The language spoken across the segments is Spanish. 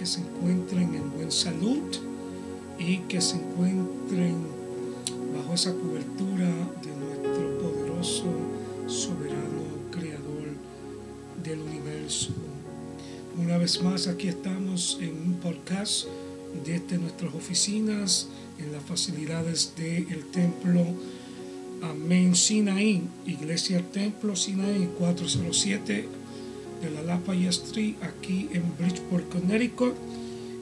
que se encuentren en buen salud y que se encuentren bajo esa cobertura de nuestro poderoso, soberano, creador del universo. Una vez más, aquí estamos en un podcast desde nuestras oficinas en las facilidades del templo. Amén. Sinaí, Iglesia Templo Sinaí 407 de la Lafayette Street, aquí en Bridgeport, Connecticut.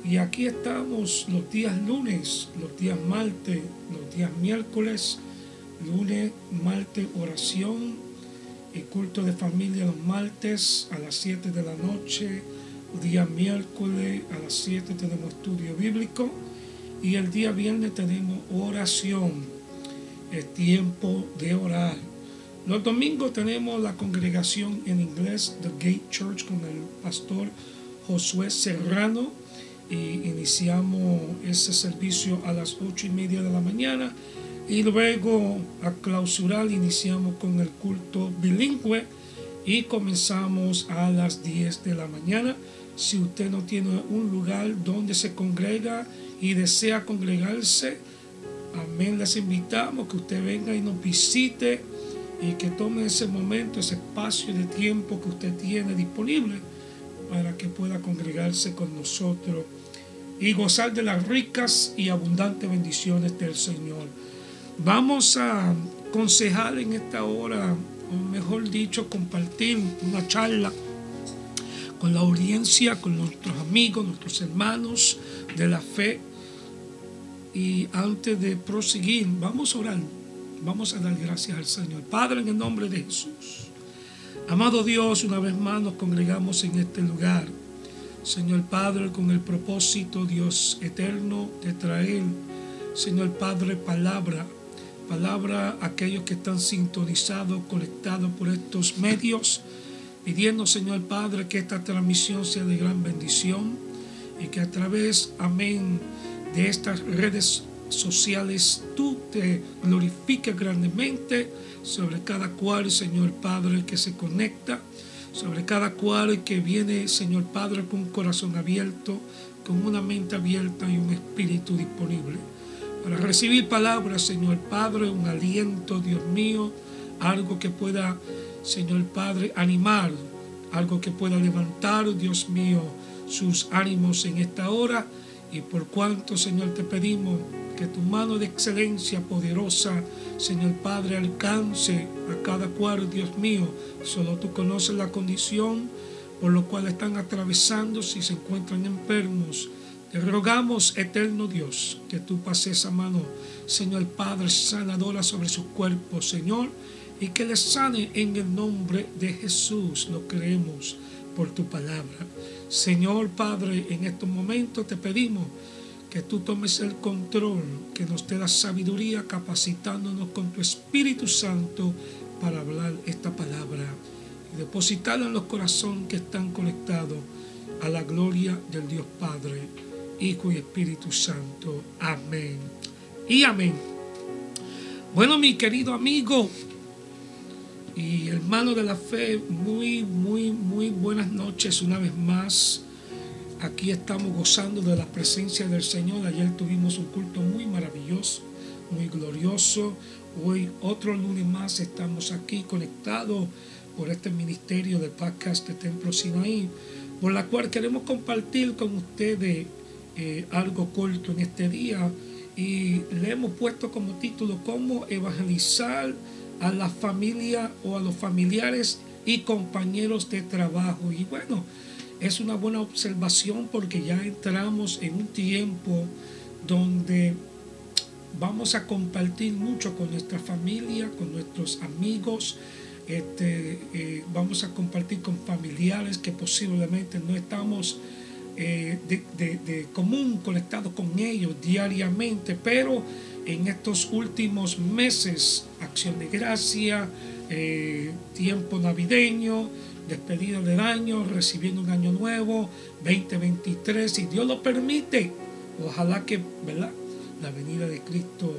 Y aquí estamos los días lunes, los días martes, los días miércoles, lunes, martes, oración y culto de familia los martes a las 7 de la noche, día miércoles a las 7 tenemos estudio bíblico y el día viernes tenemos oración, el tiempo de orar. Los domingos tenemos la congregación en inglés, The Gate Church, con el pastor Josué Serrano. Y iniciamos ese servicio a las ocho y media de la mañana. Y luego a clausurar iniciamos con el culto bilingüe y comenzamos a las 10 de la mañana. Si usted no tiene un lugar donde se congrega y desea congregarse, amén, les invitamos que usted venga y nos visite y que tome ese momento, ese espacio de tiempo que usted tiene disponible para que pueda congregarse con nosotros y gozar de las ricas y abundantes bendiciones del Señor. Vamos a aconsejar en esta hora, o mejor dicho, compartir una charla con la audiencia, con nuestros amigos, nuestros hermanos de la fe. Y antes de proseguir, vamos a orar Vamos a dar gracias al Señor. Padre, en el nombre de Jesús. Amado Dios, una vez más nos congregamos en este lugar. Señor Padre, con el propósito, Dios eterno, de traer, Señor Padre, palabra. Palabra a aquellos que están sintonizados, conectados por estos medios. Pidiendo, Señor Padre, que esta transmisión sea de gran bendición y que a través, amén, de estas redes sociales, tú te glorifiques grandemente sobre cada cual, Señor Padre, que se conecta, sobre cada cual que viene, Señor Padre, con un corazón abierto, con una mente abierta y un espíritu disponible. Para recibir palabras, Señor Padre, un aliento, Dios mío, algo que pueda, Señor Padre, animar, algo que pueda levantar, Dios mío, sus ánimos en esta hora. Y por cuanto, Señor, te pedimos que tu mano de excelencia poderosa, Señor Padre, alcance a cada cual, Dios mío. Solo tú conoces la condición por lo cual están atravesando si se encuentran enfermos. Te rogamos, eterno Dios, que tú pases esa mano, Señor Padre, sanadora sobre su cuerpo, Señor, y que les sane en el nombre de Jesús. Lo creemos por tu palabra. Señor Padre, en estos momentos te pedimos que tú tomes el control, que nos dé la sabiduría capacitándonos con tu Espíritu Santo para hablar esta palabra y depositarla en los corazones que están conectados a la gloria del Dios Padre, Hijo y Espíritu Santo. Amén. Y amén. Bueno, mi querido amigo y hermano de la fe, muy, muy, muy buenas noches una vez más. Aquí estamos gozando de la presencia del Señor. Ayer tuvimos un culto muy maravilloso, muy glorioso. Hoy otro lunes más estamos aquí conectados por este ministerio de podcast de Templo Sinaí, por la cual queremos compartir con ustedes eh, algo corto en este día. Y le hemos puesto como título cómo evangelizar a la familia o a los familiares y compañeros de trabajo. Y bueno, es una buena observación porque ya entramos en un tiempo donde vamos a compartir mucho con nuestra familia, con nuestros amigos, este, eh, vamos a compartir con familiares que posiblemente no estamos eh, de, común conectados con ellos diariamente, pero en estos últimos meses, acción de gracia, eh, tiempo navideño, despedida del año, recibiendo un año nuevo, 2023, si Dios lo permite. Ojalá que, ¿verdad? La venida de Cristo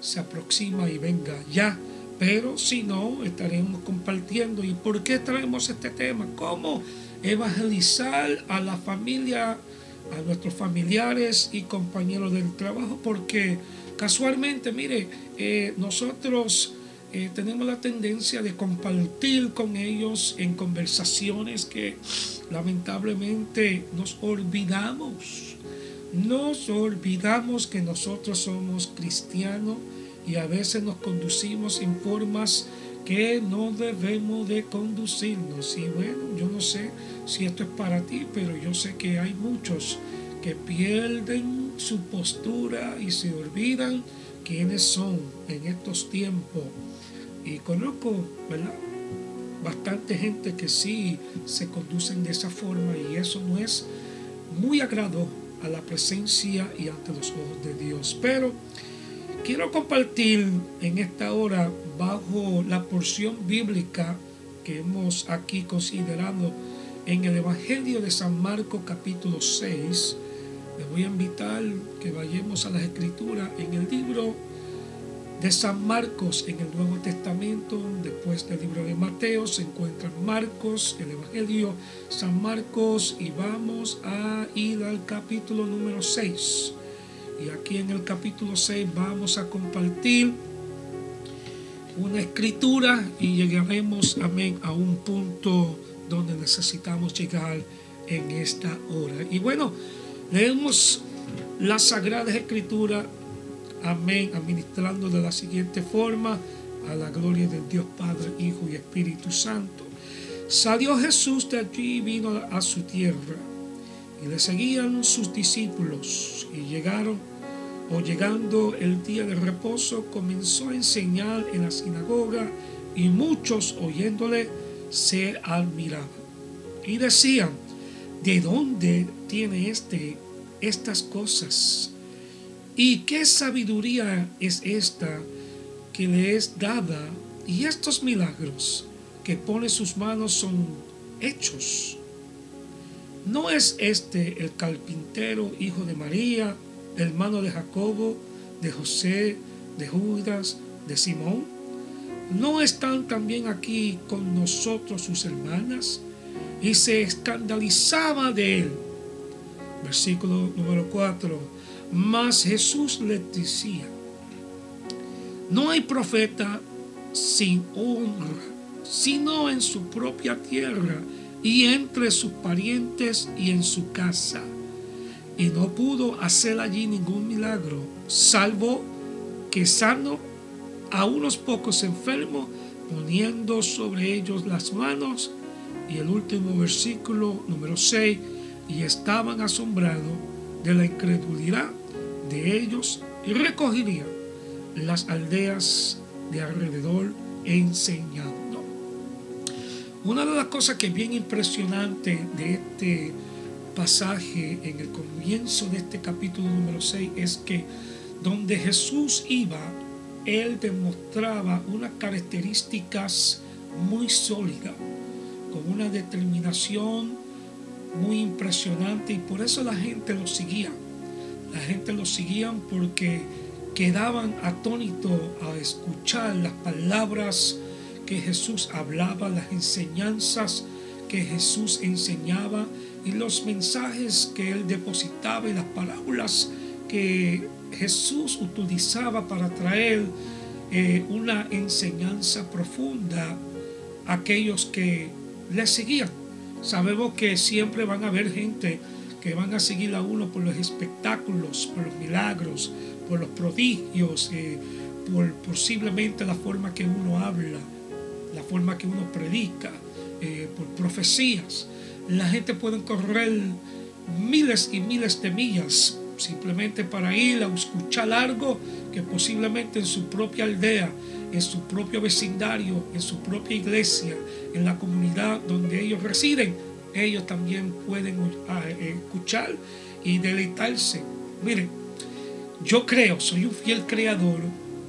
se aproxima y venga ya. Pero si no, estaremos compartiendo. ¿Y por qué traemos este tema? ¿Cómo evangelizar a la familia a nuestros familiares y compañeros del trabajo, porque casualmente, mire, eh, nosotros eh, tenemos la tendencia de compartir con ellos en conversaciones que lamentablemente nos olvidamos. Nos olvidamos que nosotros somos cristianos y a veces nos conducimos en formas que no debemos de conducirnos. Y bueno, yo no sé si esto es para ti, pero yo sé que hay muchos que pierden su postura y se olvidan quiénes son en estos tiempos. Y conozco. Bastante gente que sí se conducen de esa forma y eso no es muy agrado a la presencia y ante los ojos de Dios. Pero quiero compartir en esta hora bajo la porción bíblica que hemos aquí considerado en el Evangelio de San Marcos capítulo 6. Les voy a invitar que vayamos a las escrituras en el libro de San Marcos en el Nuevo Testamento. Después del libro de Mateo se encuentran Marcos, el Evangelio San Marcos y vamos a ir al capítulo número 6. Y aquí en el capítulo 6 vamos a compartir una escritura y llegaremos, amén, a un punto donde necesitamos llegar en esta hora. Y bueno, leemos la Sagrada Escritura, amén, administrando de la siguiente forma, a la gloria del Dios Padre, Hijo y Espíritu Santo. Salió Jesús de allí y vino a su tierra, y le seguían sus discípulos, y llegaron o llegando el día de reposo, comenzó a enseñar en la sinagoga y muchos oyéndole se admiraban y decían, ¿de dónde tiene este estas cosas? ¿Y qué sabiduría es esta que le es dada? Y estos milagros que pone sus manos son hechos. ¿No es este el carpintero, hijo de María, hermano de Jacobo, de José, de Judas, de Simón? ¿No están también aquí con nosotros sus hermanas? Y se escandalizaba de él. Versículo número 4. Mas Jesús le decía, no hay profeta sin honra, sino en su propia tierra y entre sus parientes y en su casa y no pudo hacer allí ningún milagro, salvo que sano a unos pocos enfermos, poniendo sobre ellos las manos. Y el último versículo, número 6, y estaban asombrados de la incredulidad de ellos y recogerían las aldeas de alrededor enseñando. Una de las cosas que es bien impresionante de este pasaje en el comienzo de este capítulo número 6 es que donde Jesús iba, él demostraba unas características muy sólidas, con una determinación muy impresionante y por eso la gente lo seguía. La gente lo seguía porque quedaban atónitos a escuchar las palabras que Jesús hablaba, las enseñanzas que Jesús enseñaba y los mensajes que él depositaba y las palabras que Jesús utilizaba para traer eh, una enseñanza profunda a aquellos que le seguían. Sabemos que siempre van a haber gente que van a seguir a uno por los espectáculos, por los milagros, por los prodigios, eh, por posiblemente la forma que uno habla, la forma que uno predica, eh, por profecías. La gente puede correr miles y miles de millas simplemente para ir a escuchar algo que posiblemente en su propia aldea, en su propio vecindario, en su propia iglesia, en la comunidad donde ellos residen, ellos también pueden ah, eh, escuchar y deleitarse. Miren, yo creo, soy un fiel creador,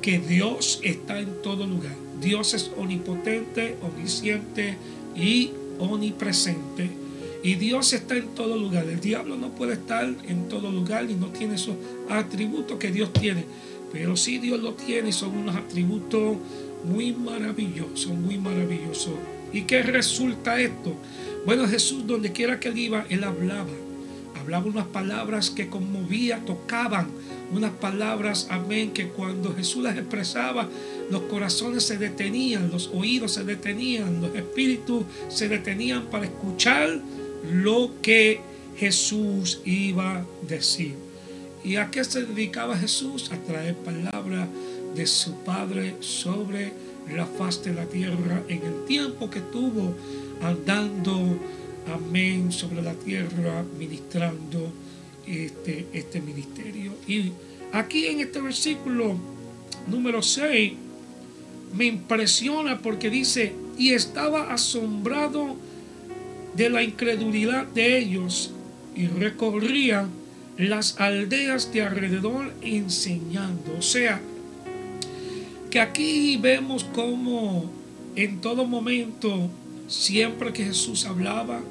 que Dios está en todo lugar. Dios es omnipotente, omnisciente y omnipresente y Dios está en todo lugar. El diablo no puede estar en todo lugar y no tiene esos atributos que Dios tiene. Pero sí Dios lo tiene y son unos atributos muy maravillosos, muy maravillosos. ¿Y qué resulta esto? Bueno, Jesús, donde quiera que él iba, él hablaba. hablaba unas palabras que conmovía, tocaban, unas palabras, amén, que cuando Jesús las expresaba, los corazones se detenían, los oídos se detenían, los espíritus se detenían para escuchar lo que Jesús iba a decir. ¿Y a qué se dedicaba Jesús? A traer palabras de su Padre sobre la faz de la tierra en el tiempo que tuvo andando, amén, sobre la tierra, ministrando este, este ministerio. Y aquí en este versículo número 6 me impresiona porque dice, y estaba asombrado de la incredulidad de ellos y recorría las aldeas de alrededor enseñando. O sea, que aquí vemos como en todo momento, siempre que Jesús hablaba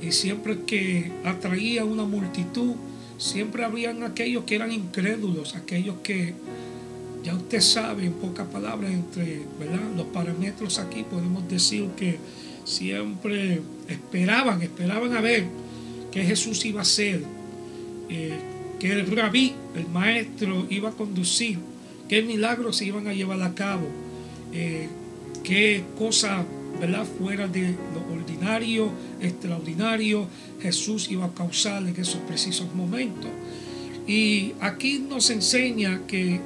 y siempre que atraía una multitud, siempre habían aquellos que eran incrédulos, aquellos que, ya usted sabe, en pocas palabras, entre los parámetros aquí podemos decir que siempre esperaban, esperaban a ver qué Jesús iba a hacer, eh, que el rabí, el maestro, iba a conducir, qué milagros se iban a llevar a cabo, eh, qué cosa ¿verdad? fuera de lo ordinario, extraordinario, Jesús iba a causar en esos precisos momentos. Y aquí nos enseña que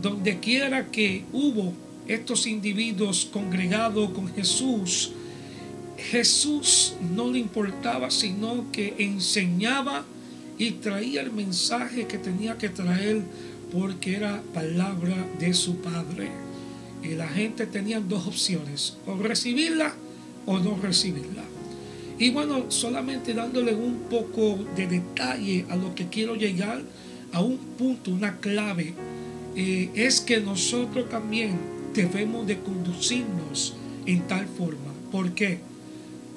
donde quiera que hubo estos individuos congregados con Jesús, Jesús no le importaba, sino que enseñaba y traía el mensaje que tenía que traer porque era palabra de su Padre. Y la gente tenía dos opciones, o recibirla o no recibirla. Y bueno, solamente dándole un poco de detalle a lo que quiero llegar, a un punto, una clave, eh, es que nosotros también debemos de conducirnos en tal forma. ¿Por qué?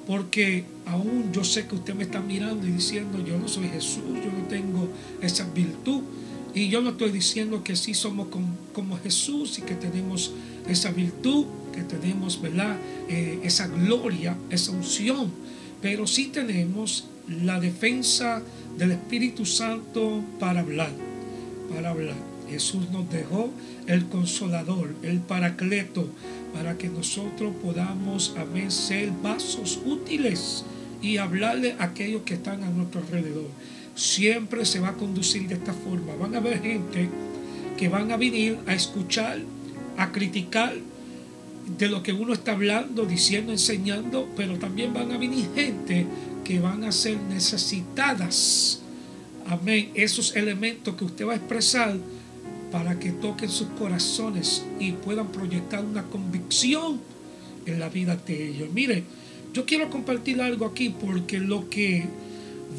Porque aún yo sé que usted me está mirando y diciendo, yo no soy Jesús, yo no tengo esa virtud. Y yo no estoy diciendo que sí somos como, Jesús y que tenemos esa virtud, que tenemos, ¿verdad? Eh, esa gloria, esa unción. Pero sí tenemos la defensa del Espíritu Santo para hablar, para hablar. Jesús nos dejó el consolador, el paracleto, para que nosotros podamos, amén, ser vasos útiles y hablarle a aquellos que están a nuestro alrededor siempre se va a conducir de esta forma. Van a haber gente que van a venir a escuchar, a criticar de lo que uno está hablando, diciendo, enseñando, pero también van a venir gente que van a ser necesitadas. Amén. Esos elementos que usted va a expresar para que toquen sus corazones y puedan proyectar una convicción en la vida de ellos. Mire, yo quiero compartir algo aquí porque lo que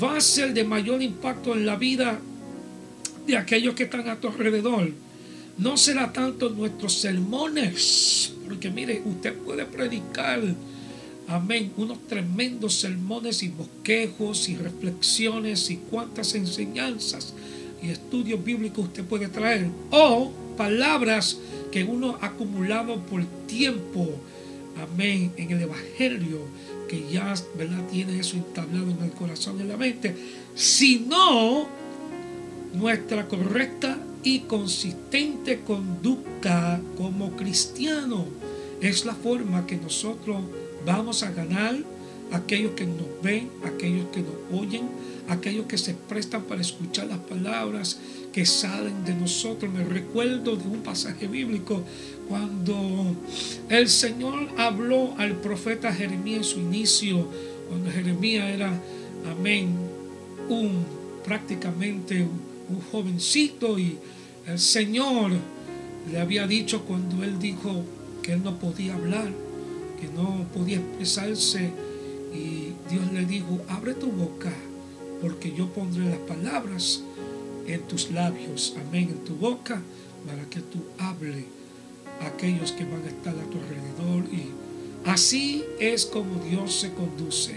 va a ser de mayor impacto en la vida de aquellos que están a tu alrededor. No será tanto nuestros sermones, porque mire, usted puede predicar, amén, unos tremendos sermones y bosquejos y reflexiones y cuantas enseñanzas y estudios bíblicos usted puede traer, o palabras que uno ha acumulado por tiempo, amén, en el Evangelio que ya ¿verdad? tiene eso instablado en el corazón y en la mente, sino nuestra correcta y consistente conducta como cristiano. Es la forma que nosotros vamos a ganar aquellos que nos ven, aquellos que nos oyen, aquellos que se prestan para escuchar las palabras que salen de nosotros. Me recuerdo de un pasaje bíblico cuando el Señor habló al profeta Jeremías en su inicio, cuando Jeremías era, amén, un prácticamente un, jovencito y el Señor le había dicho cuando él dijo que él no podía hablar, que no podía expresarse y Dios le dijo, abre tu boca porque yo pondré las palabras en tus labios, amén, en tu boca, para que tú hables a aquellos que van a estar a tu alrededor. Y así es como Dios se conduce.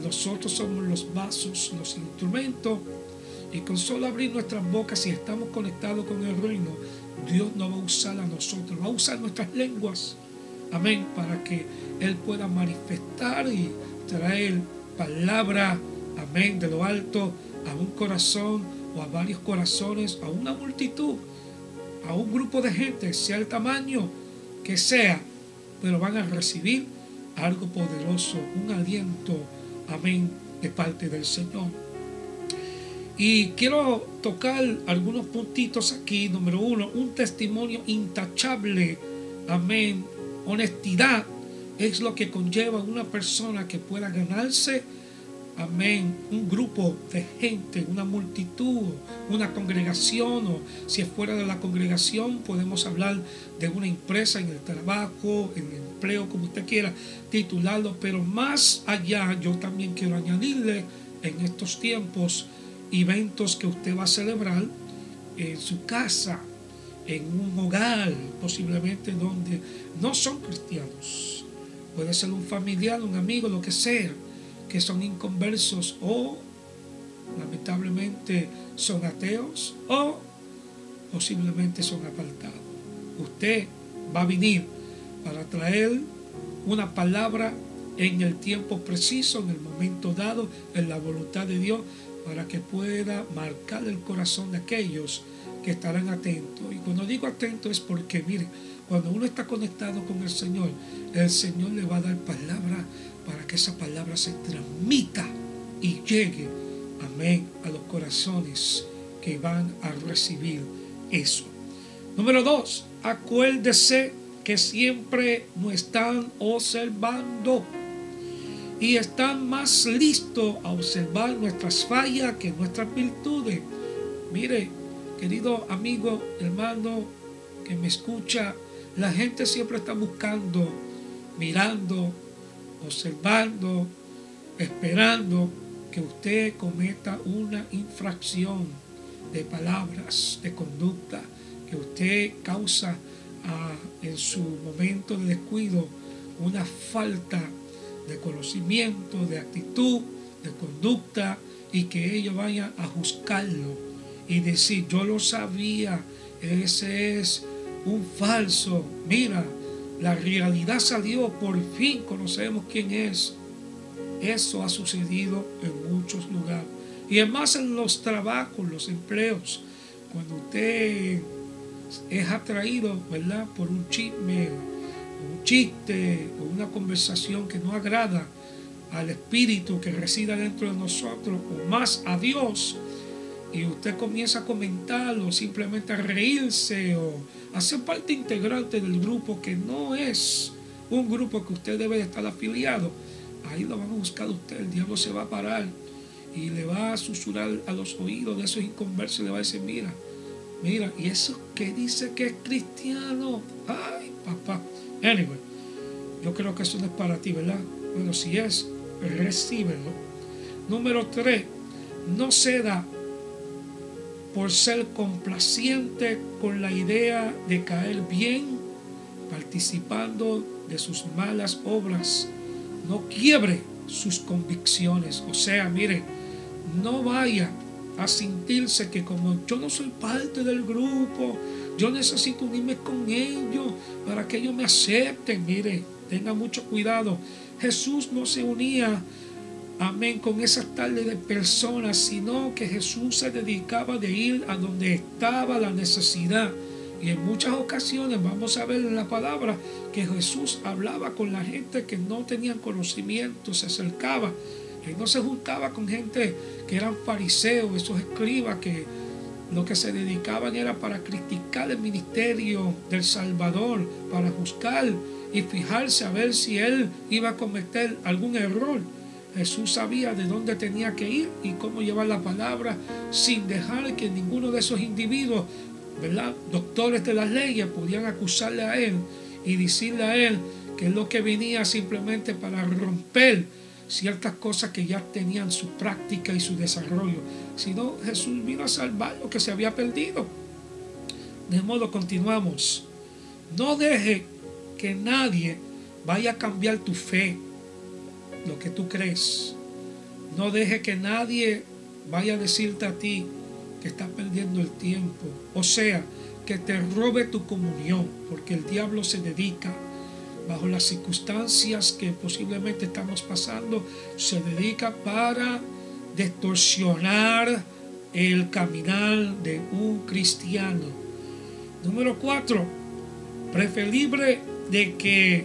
Nosotros somos los vasos, los instrumentos, y con solo abrir nuestras bocas, si estamos conectados con el reino, Dios no va a usar a nosotros, va a usar nuestras lenguas, amén, para que Él pueda manifestar y traer palabra, amén, de lo alto a un corazón o a varios corazones, a una multitud, a un grupo de gente, sea el tamaño que sea, pero van a recibir algo poderoso, un aliento, amén, de parte del Señor. Y quiero tocar algunos puntitos aquí. Número uno, un testimonio intachable, amén, honestidad es lo que conlleva una persona que pueda ganarse amén, un grupo de gente, una multitud, una congregación, o si es fuera de la congregación, podemos hablar de una empresa en el trabajo, en el empleo, como usted quiera titularlo, pero más allá yo también quiero añadirle en estos tiempos eventos que usted va a celebrar en su casa, en un hogar, posiblemente donde no son cristianos. Puede ser un familiar, un amigo, lo que sea que son inconversos o lamentablemente son ateos o posiblemente son apartados. Usted va a venir para traer una palabra en el tiempo preciso, en el momento dado, en la voluntad de Dios, para que pueda marcar el corazón de aquellos que estarán atentos. Y cuando digo atentos es porque, mire, cuando uno está conectado con el Señor, el Señor le va a dar palabra para que esa palabra se transmita y llegue, amén, a los corazones que van a recibir eso. Número dos, acuérdese que siempre nos están observando y están más listos a observar nuestras fallas que nuestras virtudes. Mire, querido amigo, hermano que me escucha, la gente siempre está buscando, mirando, observando, esperando que usted cometa una infracción de palabras, de conducta, que usted causa ah, en su momento de descuido una falta de conocimiento, de actitud, de conducta, y que ellos vayan a juzgarlo y decir, yo lo sabía, ese es un falso, mira, la realidad salió, por fin conocemos quién es. Eso ha sucedido en muchos lugares. Y además en los trabajos, los empleos, cuando usted es atraído, ¿verdad? Por un chisme, un chiste o una conversación que no agrada al espíritu que resida dentro de nosotros o más a Dios, y usted comienza a comentar o simplemente a reírse o a parte integrante del grupo que no es un grupo que usted debe de estar afiliado, ahí lo van a buscar usted, el diablo se va a parar y le va a susurrar a los oídos de esos inconversos y le va a decir, mira, mira, y eso que dice que es cristiano, ay papá, anyway, yo creo que eso no es para ti, ¿verdad? Bueno, si es, recíbelo. Número tres, no ceda por ser complaciente con la idea de caer bien, participando de sus malas obras. No quiebre sus convicciones. O sea, mire, no vaya a sentirse que como yo no soy parte del grupo, yo necesito unirme con ellos para que ellos me acepten. Mire, tenga mucho cuidado. Jesús no se unía amén, con esas tales de personas, sino que Jesús se dedicaba de ir a donde estaba la necesidad. Y en muchas ocasiones vamos a ver en la palabra que Jesús hablaba con la gente que no tenían conocimiento, se acercaba. Él no se juntaba con gente que eran fariseos, esos escribas que lo que se dedicaban era para criticar el ministerio del Salvador, para juzgar y fijarse a ver si él iba a cometer algún error. Jesús sabía de dónde tenía que ir y cómo llevar la palabra sin dejar que ninguno de esos individuos, ¿verdad? Doctores de las leyes, podían acusarle a él y decirle a él que es lo que venía simplemente para romper ciertas cosas que ya tenían su práctica y su desarrollo, sino Jesús vino a salvar lo que se había perdido. De modo continuamos. No deje que nadie vaya a cambiar tu fe lo que tú crees. No deje que nadie vaya a decirte a ti que estás perdiendo el tiempo. O sea, que te robe tu comunión, porque el diablo se dedica, bajo las circunstancias que posiblemente estamos pasando, se dedica para distorsionar el caminar de un cristiano. Número cuatro, preferible de que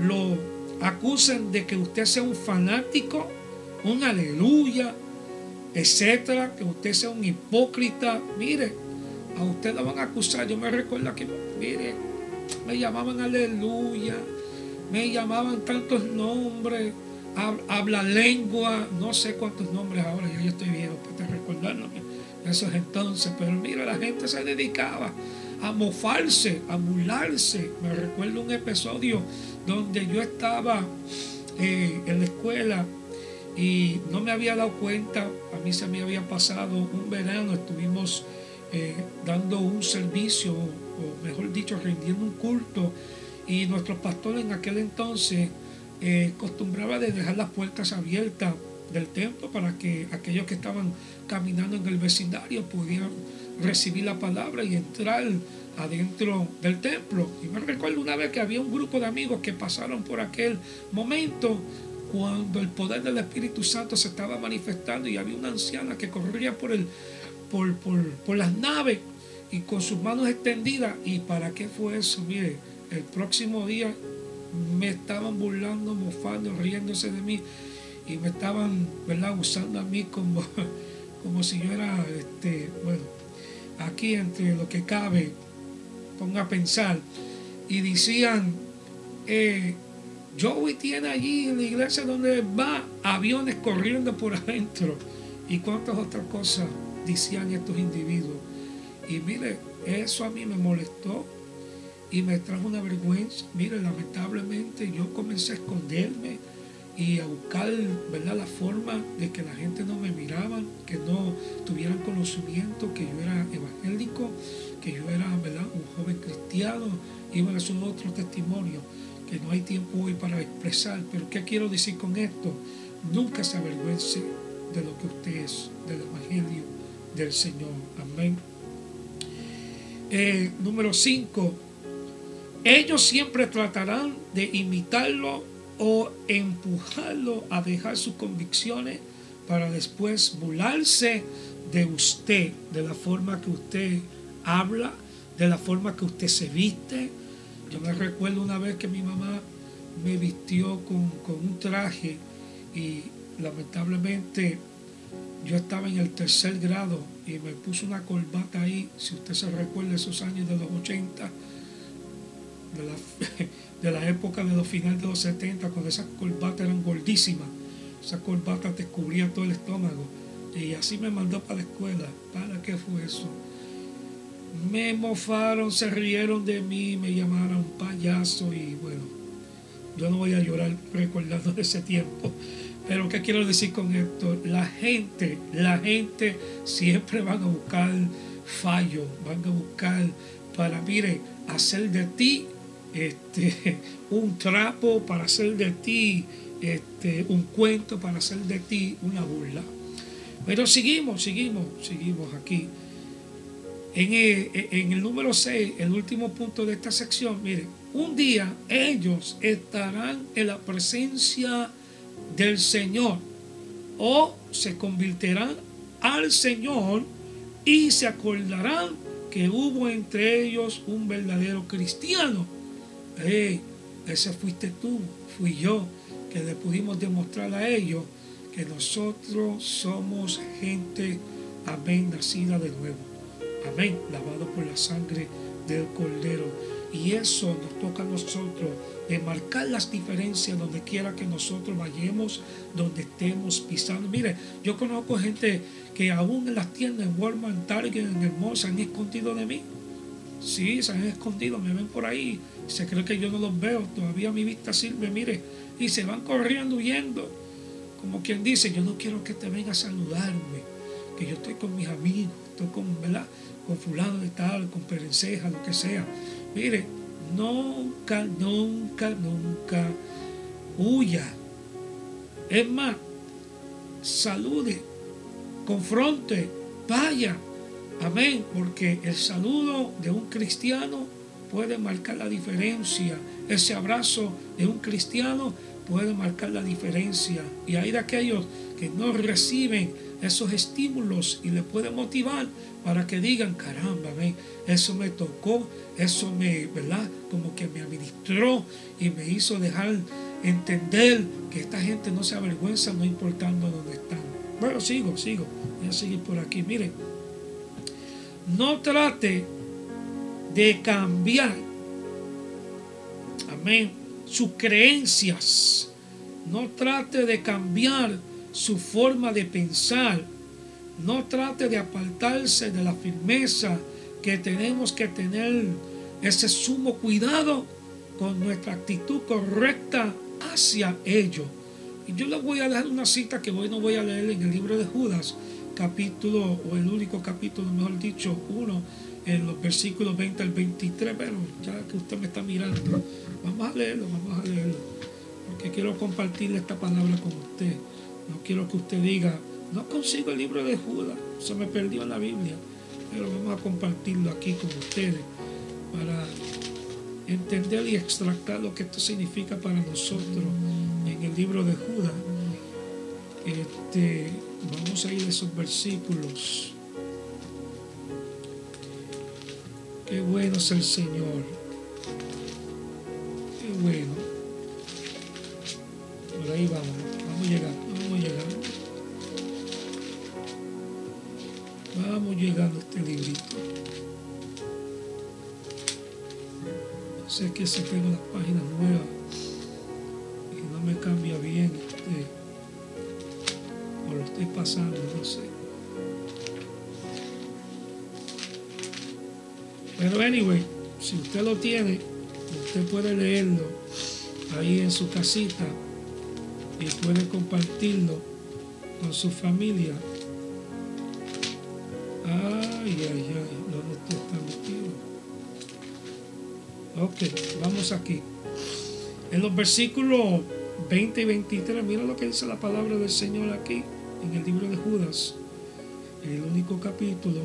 lo acusen de que usted sea un fanático, un aleluya, etcétera, que usted sea un hipócrita. Mire, a usted lo van a acusar. Yo me recuerdo que, mire, me llamaban aleluya, me llamaban tantos nombres, habla lengua, no sé cuántos nombres ahora, ya yo estoy viejo para recordarme esos entonces, pero mira, la gente se dedicaba a mofarse, a burlarse. Me recuerdo un episodio donde yo estaba eh, en la escuela y no me había dado cuenta, a mí se me había pasado un verano, estuvimos eh, dando un servicio, o mejor dicho, rindiendo un culto, y nuestro pastor en aquel entonces eh, acostumbraba de dejar las puertas abiertas del templo para que aquellos que estaban caminando en el vecindario pudieran recibir la palabra y entrar adentro del templo. Y me recuerdo una vez que había un grupo de amigos que pasaron por aquel momento cuando el poder del Espíritu Santo se estaba manifestando y había una anciana que corría por, el, por, por, las naves y con sus manos extendidas. ¿Y para qué fue eso? Mire, el próximo día me estaban burlando, mofando, riéndose de mí y me estaban, ¿verdad?, usando a mí como, como si yo era, este, bueno, aquí entre lo que cabe, ponga a pensar, y decían, eh, Joey tiene allí en la iglesia donde va aviones corriendo por adentro. Y cuántas otras cosas decían estos individuos. Y mire, eso a mí me molestó y me trajo una vergüenza. Mire, lamentablemente yo comencé a esconderme y a buscar ¿verdad? la forma de que la gente no me miraba, que no tuvieran conocimiento, que yo era evangélico, que yo era ¿verdad? un joven cristiano, iban a ser otros testimonios que no hay tiempo hoy para expresar, pero ¿qué quiero decir con esto? Nunca se avergüence de lo que usted es, del Evangelio del Señor. Amén. Eh, número 5. Ellos siempre tratarán de imitarlo o empujarlo a dejar sus convicciones para después burlarse de usted, de la forma que usted habla, de la forma que usted se viste. Yo me recuerdo una vez que mi mamá me vistió con, un traje y lamentablemente yo estaba en el tercer grado y me puso una corbata ahí, si usted se recuerda esos años de los 80, de la, de la época de los finales de los 70, cuando esas corbatas eran gordísimas. Esa corbata te cubría todo el estómago. Y así me mandó para la escuela. ¿Para qué fue eso? Me mofaron, se rieron de mí, me llamaron payaso y bueno, yo no voy a llorar recordando de ese tiempo. Pero ¿qué quiero decir con esto? La gente, la gente siempre van a buscar fallo, van a buscar para, mire, hacer de ti este, un trapo para hacer de ti este, un cuento, para hacer de ti una burla. Pero seguimos, seguimos, seguimos aquí. En el, número 6, el último punto de esta sección, miren, un día ellos estarán en la presencia del Señor o se convertirán al Señor y se acordarán que hubo entre ellos un verdadero cristiano hey, ese fuiste tú, fui yo, que le pudimos demostrar a ellos que nosotros somos gente, amén, nacida de nuevo. Amén, lavado por la sangre del Cordero. Y eso nos toca a nosotros, de marcar las diferencias donde quiera que nosotros vayamos, donde estemos pisando. Mire, yo conozco gente que aún en las tiendas, en Walmart, Target, en el mall, se han escondido de mí. Sí, se han escondido, me ven por ahí se cree que yo no los veo, todavía mi vista sirve, mire, y se van corriendo, huyendo, como quien dice, yo no quiero que te venga a saludarme, que yo estoy con mis amigos, estoy con, ¿verdad? con fulano de tal, con perenceja, lo que sea. Mire, nunca, nunca, nunca huya. Es más, salude, confronte, vaya. Amén, porque el saludo de un cristiano puede marcar la diferencia. Ese abrazo de un cristiano puede marcar la diferencia. Y hay de aquellos que no reciben esos estímulos y le puede motivar para que digan, caramba, eso me tocó, eso me, ¿verdad? Como que me administró y me hizo dejar entender que esta gente no se avergüenza no importando dónde están. Bueno, sigo, sigo, voy a seguir por aquí. Miren, no trate de cambiar, amén, sus creencias. No trate de cambiar su forma de pensar. No trate de apartarse de la firmeza que tenemos que tener ese sumo cuidado con nuestra actitud correcta hacia ello. Y yo les voy a dar una cita que hoy no voy a leer en el libro de Judas, capítulo, o el único capítulo, mejor dicho, uno, en los versículos 20 al 23, pero ya que usted me está mirando, vamos a leerlo, vamos a leerlo, porque quiero compartir esta palabra con usted. No quiero que usted diga, no consigo el libro de Judas, se me perdió en la Biblia, pero vamos a compartirlo aquí con ustedes para entender y extractar lo que esto significa para nosotros en el libro de Judas. Este, vamos a ir a esos versículos. Qué bueno es el Señor. Qué bueno. Por ahí vamos. Vamos llegando, vamos llegando. Vamos llegando a este librito. sé que si tengo las páginas nuevas tiene, usted puede leerlo ahí en su casita y puede compartirlo con su familia. Ay, ay, ay, ¿dónde usted está metido? Ok, vamos aquí. En los versículos 20 y 23, mira lo que dice la palabra del Señor aquí, en el libro de Judas, en el único capítulo.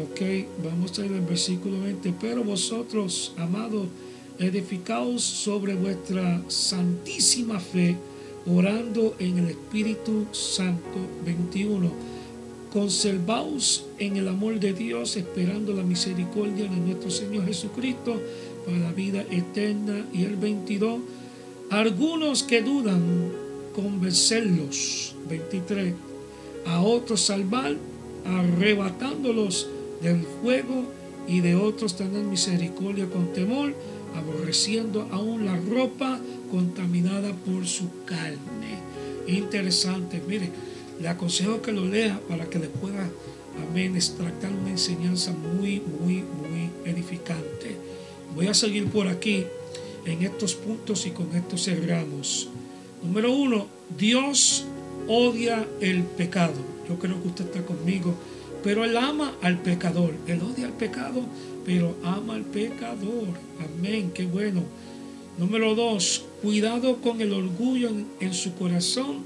Ok, vamos a ir al versículo 20. Pero vosotros, amados, edificaos sobre vuestra santísima fe, orando en el Espíritu Santo. 21. Conservaos en el amor de Dios, esperando la misericordia de nuestro Señor Jesucristo para la vida eterna. Y el 22. Algunos que dudan, convencerlos. 23. A otros salvar, arrebatándolos del fuego y de otros tener misericordia con temor, aborreciendo aún la ropa contaminada por su carne. Interesante, mire, le aconsejo que lo lea para que le pueda, amén, extractar una enseñanza muy, muy, muy edificante. Voy a seguir por aquí en estos puntos y con estos cerramos. Número uno, Dios odia el pecado. Yo creo que usted está conmigo pero él ama al pecador. Él odia al pecado, pero ama al pecador. Amén, qué bueno. Número dos, cuidado con el orgullo en, su corazón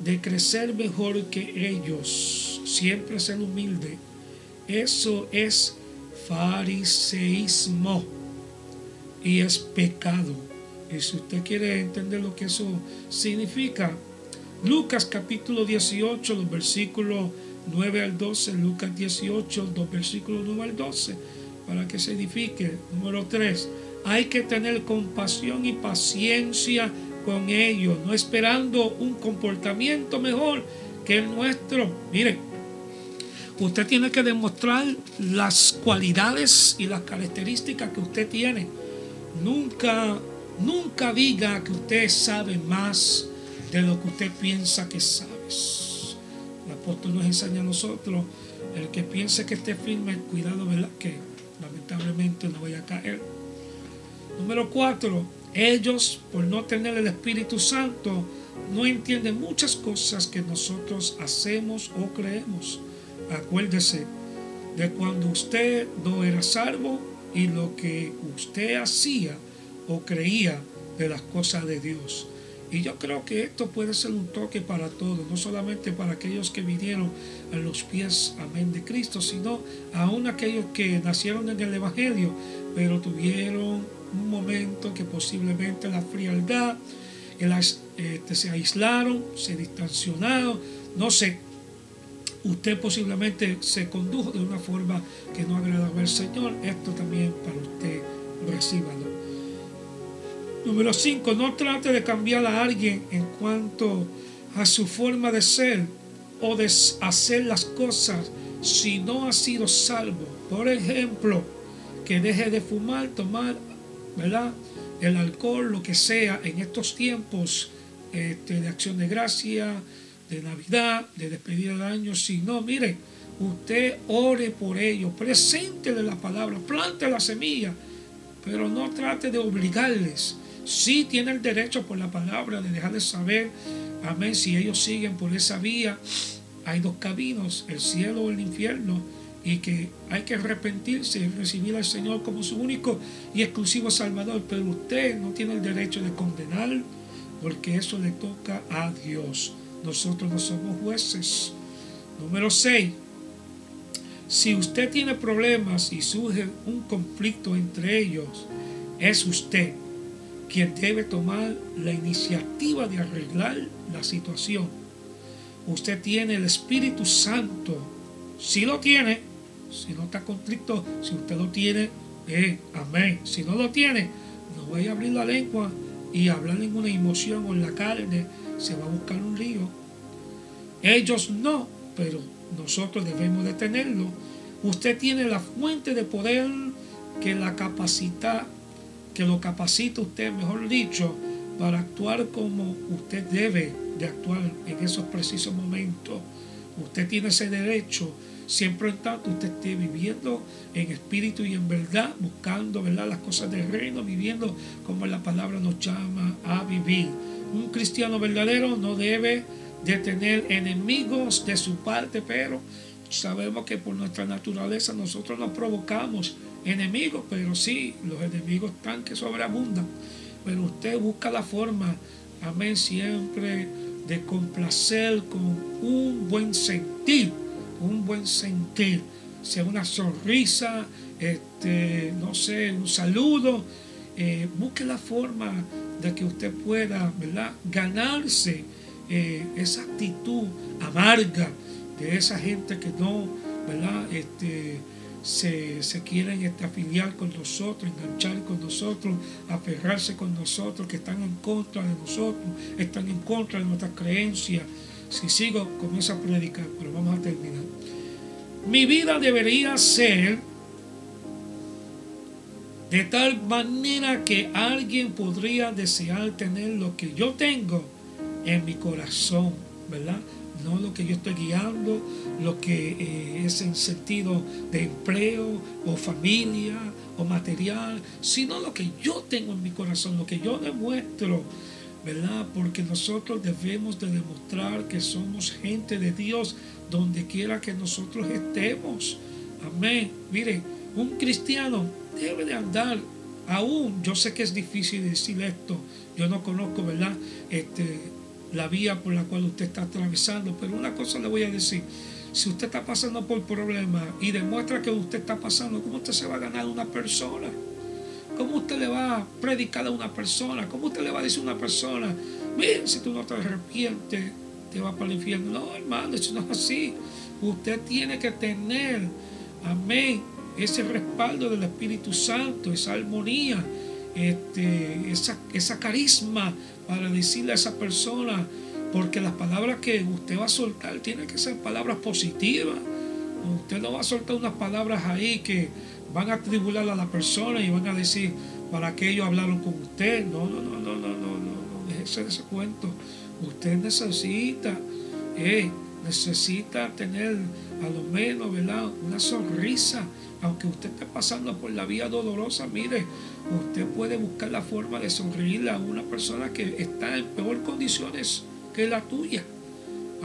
de crecer mejor que ellos. Siempre ser humilde. Eso es fariseísmo y es pecado. Y si usted quiere entender lo que eso significa, Lucas capítulo 18, los versículos 9 al 12, Lucas 18, dos versículos 9 al 12, para que se edifique. Número 3, hay que tener compasión y paciencia con ellos, no esperando un comportamiento mejor que el nuestro. Mire, usted tiene que demostrar las cualidades y las características que usted tiene. Nunca, nunca diga que usted sabe más de lo que usted piensa que sabe apóstol nos enseña a nosotros, el que piense que esté firme, cuidado, ¿verdad? Que lamentablemente no vaya a caer. Número cuatro, ellos, por no tener el Espíritu Santo, no entienden muchas cosas que nosotros hacemos o creemos. Acuérdese de cuando usted no era salvo y lo que usted hacía o creía de las cosas de Dios. Y yo creo que esto puede ser un toque para todos, no solamente para aquellos que vinieron a los pies, amén, de Cristo, sino aún aquellos que nacieron en el Evangelio, pero tuvieron un momento que posiblemente la frialdad este, se aislaron, se distancionaron, no sé. Usted posiblemente se condujo de una forma que no agradaba al Señor. Esto también para usted recíbalo. Número 5. No trate de cambiar a alguien en cuanto a su forma de ser o de hacer las cosas si no ha sido salvo. Por ejemplo, que deje de fumar, tomar, ¿verdad? El alcohol, lo que sea, en estos tiempos este, de acción de gracia, de Navidad, de despedida de año. Si no, mire, usted ore por ellos, preséntele la palabra, plante la semilla, pero no trate de obligarles. Sí tiene el derecho por la palabra de dejarles saber, amén, si ellos siguen por esa vía. Hay dos caminos, el cielo o el infierno, y que hay que arrepentirse y recibir al Señor como su único y exclusivo Salvador. Pero usted no tiene el derecho de condenar, porque eso le toca a Dios. Nosotros no somos jueces. Número 6. Si usted tiene problemas y surge un conflicto entre ellos, es usted quien debe tomar la iniciativa de arreglar la situación. Usted tiene el Espíritu Santo. Si lo tiene, si no está conflicto, si usted lo tiene, eh, amén. Si no lo tiene, no voy a abrir la lengua y hablar en una emoción o en la carne, se va a buscar un lío. Ellos no, pero nosotros debemos de tenerlo. Usted tiene la fuente de poder que la capacita, que lo capacita usted, mejor dicho, para actuar como usted debe de actuar en esos precisos momentos. Usted tiene ese derecho siempre en tanto usted esté viviendo en espíritu y en verdad, buscando ¿verdad? las cosas del reino, viviendo como la palabra nos llama a vivir. Un cristiano verdadero no debe de tener enemigos de su parte, pero sabemos que por nuestra naturaleza nosotros nos provocamos enemigos, pero sí, los enemigos están que sobreabundan. Pero usted busca la forma, amén, siempre de complacer con un buen sentir, un buen sentir, sea una sonrisa, este, no sé, un saludo. Eh, busque la forma de que usted pueda, ¿verdad?, ganarse eh, esa actitud amarga de esa gente que no, ¿verdad? Este, se, se, quieren afiliar con nosotros, enganchar con nosotros, aferrarse con nosotros, que están en contra de nosotros, están en contra de nuestras creencias. Si sigo con esa prédica, pero vamos a terminar. Mi vida debería ser de tal manera que alguien podría desear tener lo que yo tengo en mi corazón, ¿verdad? No lo que yo estoy guiando, lo que eh, es en sentido de empleo o familia o material, sino lo que yo tengo en mi corazón, lo que yo demuestro, ¿verdad? Porque nosotros debemos de demostrar que somos gente de Dios donde quiera que nosotros estemos. Amén. Mire, un cristiano debe de andar aún, yo sé que es difícil decir esto, yo no conozco, ¿verdad? Este, la vía por la cual usted está atravesando. Pero una cosa le voy a decir, si usted está pasando por problemas y demuestra que usted está pasando, ¿cómo usted se va a ganar una persona? ¿Cómo usted le va a predicar a una persona? ¿Cómo usted le va a decir a una persona, miren, si tú no te arrepientes, te vas para el infierno? No, hermano, eso no es así. Usted tiene que tener, amén, ese respaldo del Espíritu Santo, esa armonía, este, esa, esa carisma para decirle a esa persona, porque las palabras que usted va a soltar tienen que ser palabras positivas. Usted no va a soltar unas palabras ahí que van a tribular a la persona y van a decir, ¿para qué ellos hablaron con usted? No, no, no, no, no, no, no, no déjese de ese cuento. Usted necesita, eh, necesita tener a lo menos, ¿verdad? Una sonrisa. Aunque usted esté pasando por la vía dolorosa, mire, usted puede buscar la forma de sonreírle a una persona que está en peor condiciones que la tuya.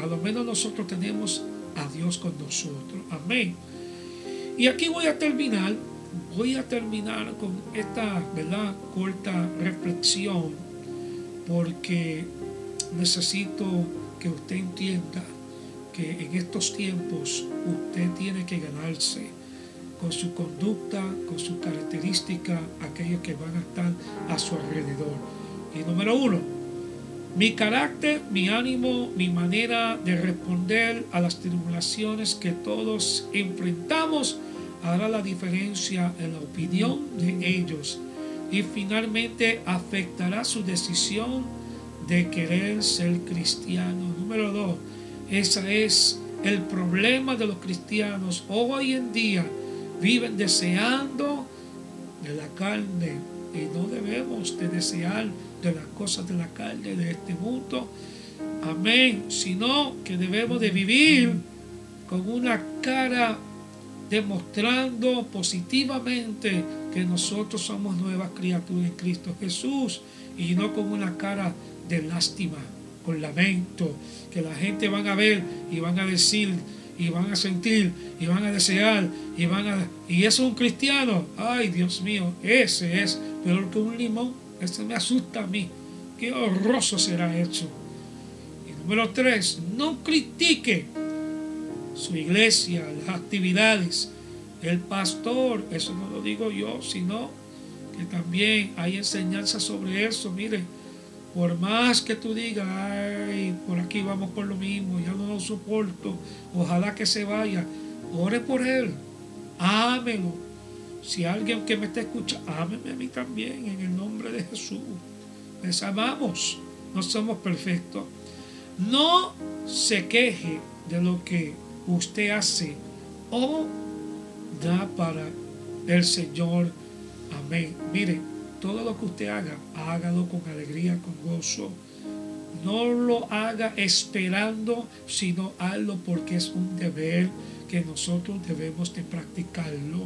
A lo menos nosotros tenemos a Dios con nosotros. Amén. Y aquí voy a terminar, voy a terminar con esta, ¿verdad? Corta reflexión, porque necesito que usted entienda que en estos tiempos usted tiene que ganarse con su conducta, con sus características, aquellos que van a estar a su alrededor. Y número uno, Mi carácter, mi ánimo, mi manera de responder a las tribulaciones que todos enfrentamos hará la diferencia en la opinión de ellos y finalmente afectará su decisión de querer ser cristiano. Número dos, ese es el problema de los cristianos. Hoy en día viven deseando de la carne y no debemos de desear de las cosas de la carne de este mundo. Amén. Sino que debemos de vivir con una cara demostrando positivamente que nosotros somos nuevas criaturas en Cristo Jesús y no con una cara de lástima, con lamento, que la gente van a ver y van a decir y van a sentir y van a desear y van a y eso es un cristiano. Ay, Dios mío, ese es peor que un limón. Ese me asusta a mí. Qué horroroso será eso. Y número tres, no critique su iglesia, las actividades, el pastor, eso no lo digo yo, sino que también hay enseñanza sobre eso. Mire, por más que tú digas, ay, por aquí vamos por lo mismo, ya no lo soporto, ojalá que se vaya, ore por él, ámelo. Si alguien que me está escuchando, ámeme a mí también en el nombre de Jesús. Les amamos, no somos perfectos. No se queje de lo que usted hace o da para el Señor. Amén. Mire, todo lo que usted haga, hágalo con alegría, con gozo. No lo haga esperando, sino hazlo porque es un deber que nosotros debemos de practicarlo.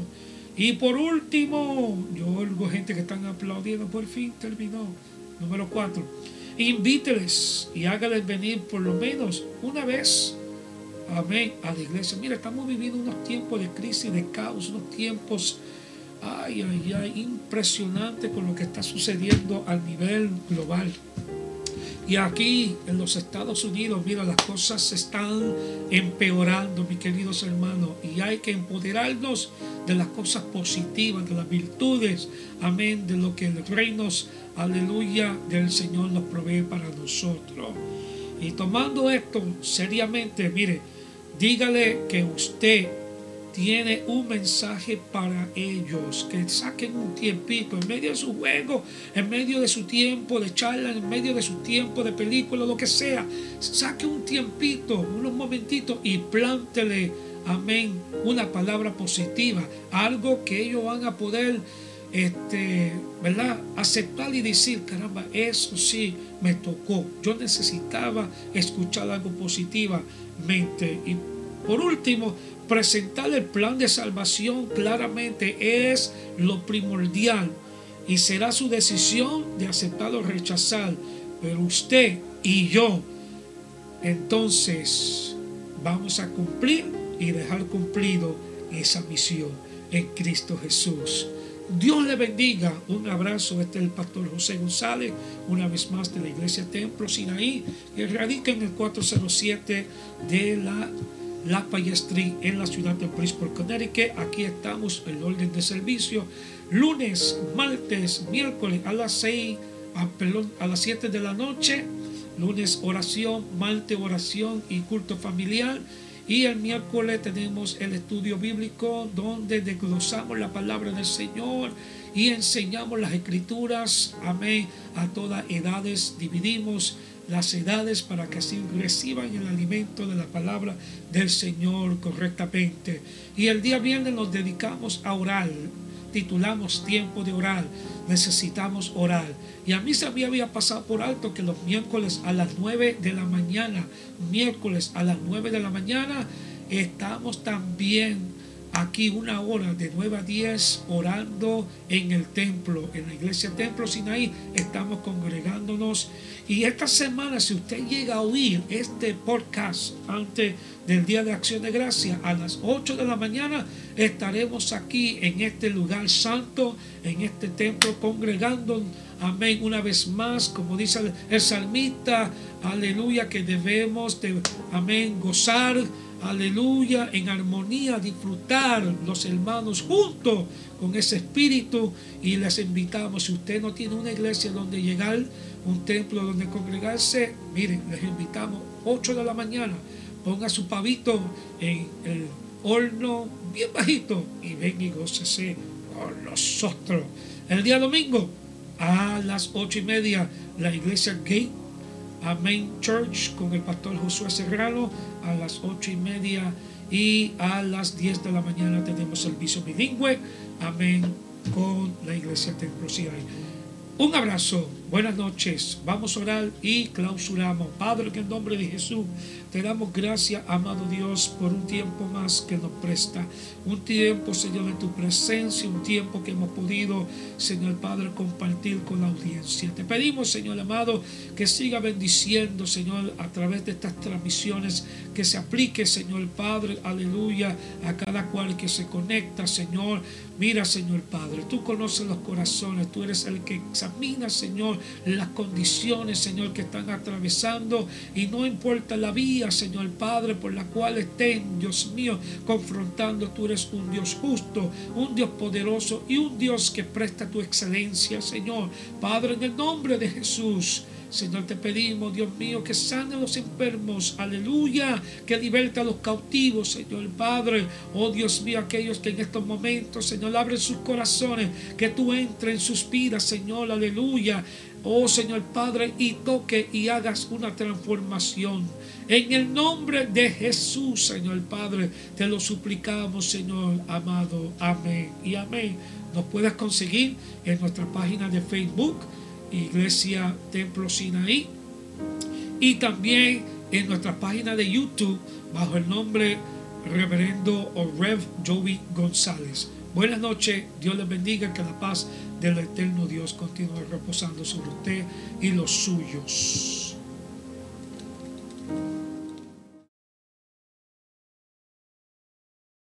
Y por último, yo oigo gente que están aplaudiendo, por fin terminó. Número cuatro, invíteles y hágales venir por lo menos una vez amén, a la iglesia. Mira, estamos viviendo unos tiempos de crisis, de caos, unos tiempos, ay, ay, ay, impresionante con lo que está sucediendo a nivel global. Y aquí en los Estados Unidos, mira, las cosas se están empeorando, mis queridos hermanos, y hay que empoderarnos de las cosas positivas, de las virtudes, amén, de lo que el reino, aleluya, del Señor nos provee para nosotros. Y tomando esto seriamente, mire, Dígale que usted tiene un mensaje para ellos, que saquen un tiempito en medio de su juego, en medio de su tiempo de charla, en medio de su tiempo de película, lo que sea. Saque un tiempito, unos momentitos y plántele, amén, una palabra positiva, algo que ellos van a poder, este, ¿verdad? Aceptar y decir, caramba, eso sí me tocó. Yo necesitaba escuchar algo positivamente. Y por último, presentar el plan de salvación claramente es lo primordial y será su decisión de aceptar o rechazar. Pero usted y yo, entonces, vamos a cumplir y dejar cumplido esa misión en Cristo Jesús. Dios le bendiga. Un abrazo. Este es el pastor José González, una vez más de la Iglesia Templo Sinaí, que radica en el 407 de la la Street en la ciudad de Bridgeport, Connecticut. Aquí estamos en orden de servicio. Lunes, martes, miércoles a las 6, a, a las 7 de la noche. Lunes oración, martes oración y culto familiar. Y el miércoles tenemos el estudio bíblico donde desglosamos la palabra del Señor y enseñamos las escrituras. Amén. A todas edades dividimos las edades para que así reciban el alimento de la palabra del Señor correctamente. Y el día viernes nos dedicamos a orar. Titulamos tiempo de orar. Necesitamos orar. Y a mí se me había pasado por alto que los miércoles a las 9 de la mañana, miércoles a las 9 de la mañana, estamos también aquí una hora de 9 a 10 orando en el templo, en la iglesia Templo Sinaí. Estamos congregándonos. Y esta semana, si usted llega a oír este podcast antes del Día de Acción de Gracia, a las 8 de la mañana estaremos aquí en este lugar santo, en este templo, congregando. Amén. Una vez más, como dice el salmista, aleluya, que debemos de, amén, gozar aleluya, en armonía, disfrutar los hermanos juntos con ese espíritu y les invitamos, si usted no tiene una iglesia donde llegar, un templo donde congregarse, miren, les invitamos 8 de la mañana, ponga su pavito en el horno bien bajito y ven y gócese con nosotros. El día domingo a las ocho y media la iglesia Gate Amen Church con el pastor Josué Serrano a las ocho y media y a las 10 de la mañana tenemos servicio bilingüe. Amén con la iglesia Templo Un abrazo, buenas noches. Vamos a orar y clausuramos. Padre, en el nombre de Jesús te damos gracias, amado Dios, por un tiempo más que nos presta. Un tiempo, Señor, de tu presencia, un tiempo que hemos podido, Señor Padre, compartir con la audiencia. Te pedimos, Señor amado, que siga bendiciendo, Señor, a través de estas transmisiones, que se aplique, Señor Padre, aleluya, a cada cual que se conecta, Señor. Mira, Señor Padre, tú conoces los corazones, tú eres el que examina, Señor, las condiciones, Señor, que están atravesando y no importa la vida Señor Padre, por la cual estén, Dios mío, confrontando. Tú eres un Dios justo, un Dios poderoso y un Dios que presta tu excelencia, Señor. Padre, en el nombre de Jesús. Señor, te pedimos, Dios mío, que sane a los enfermos, aleluya, que liberte a los cautivos, Señor Padre. Oh Dios mío, aquellos que en estos momentos, Señor, abren sus corazones, que tú entres en sus vidas, Señor, aleluya. Oh Señor Padre, y toque y hagas una transformación. En el nombre de Jesús, Señor Padre, te lo suplicamos, Señor amado. Amén y amén. Nos puedes conseguir en nuestra página de Facebook, Iglesia Templo Sinaí, y también en nuestra página de YouTube bajo el nombre Reverendo o Rev Joey González. Buenas noches, Dios les bendiga, que la paz del eterno Dios continúe reposando sobre usted y los suyos.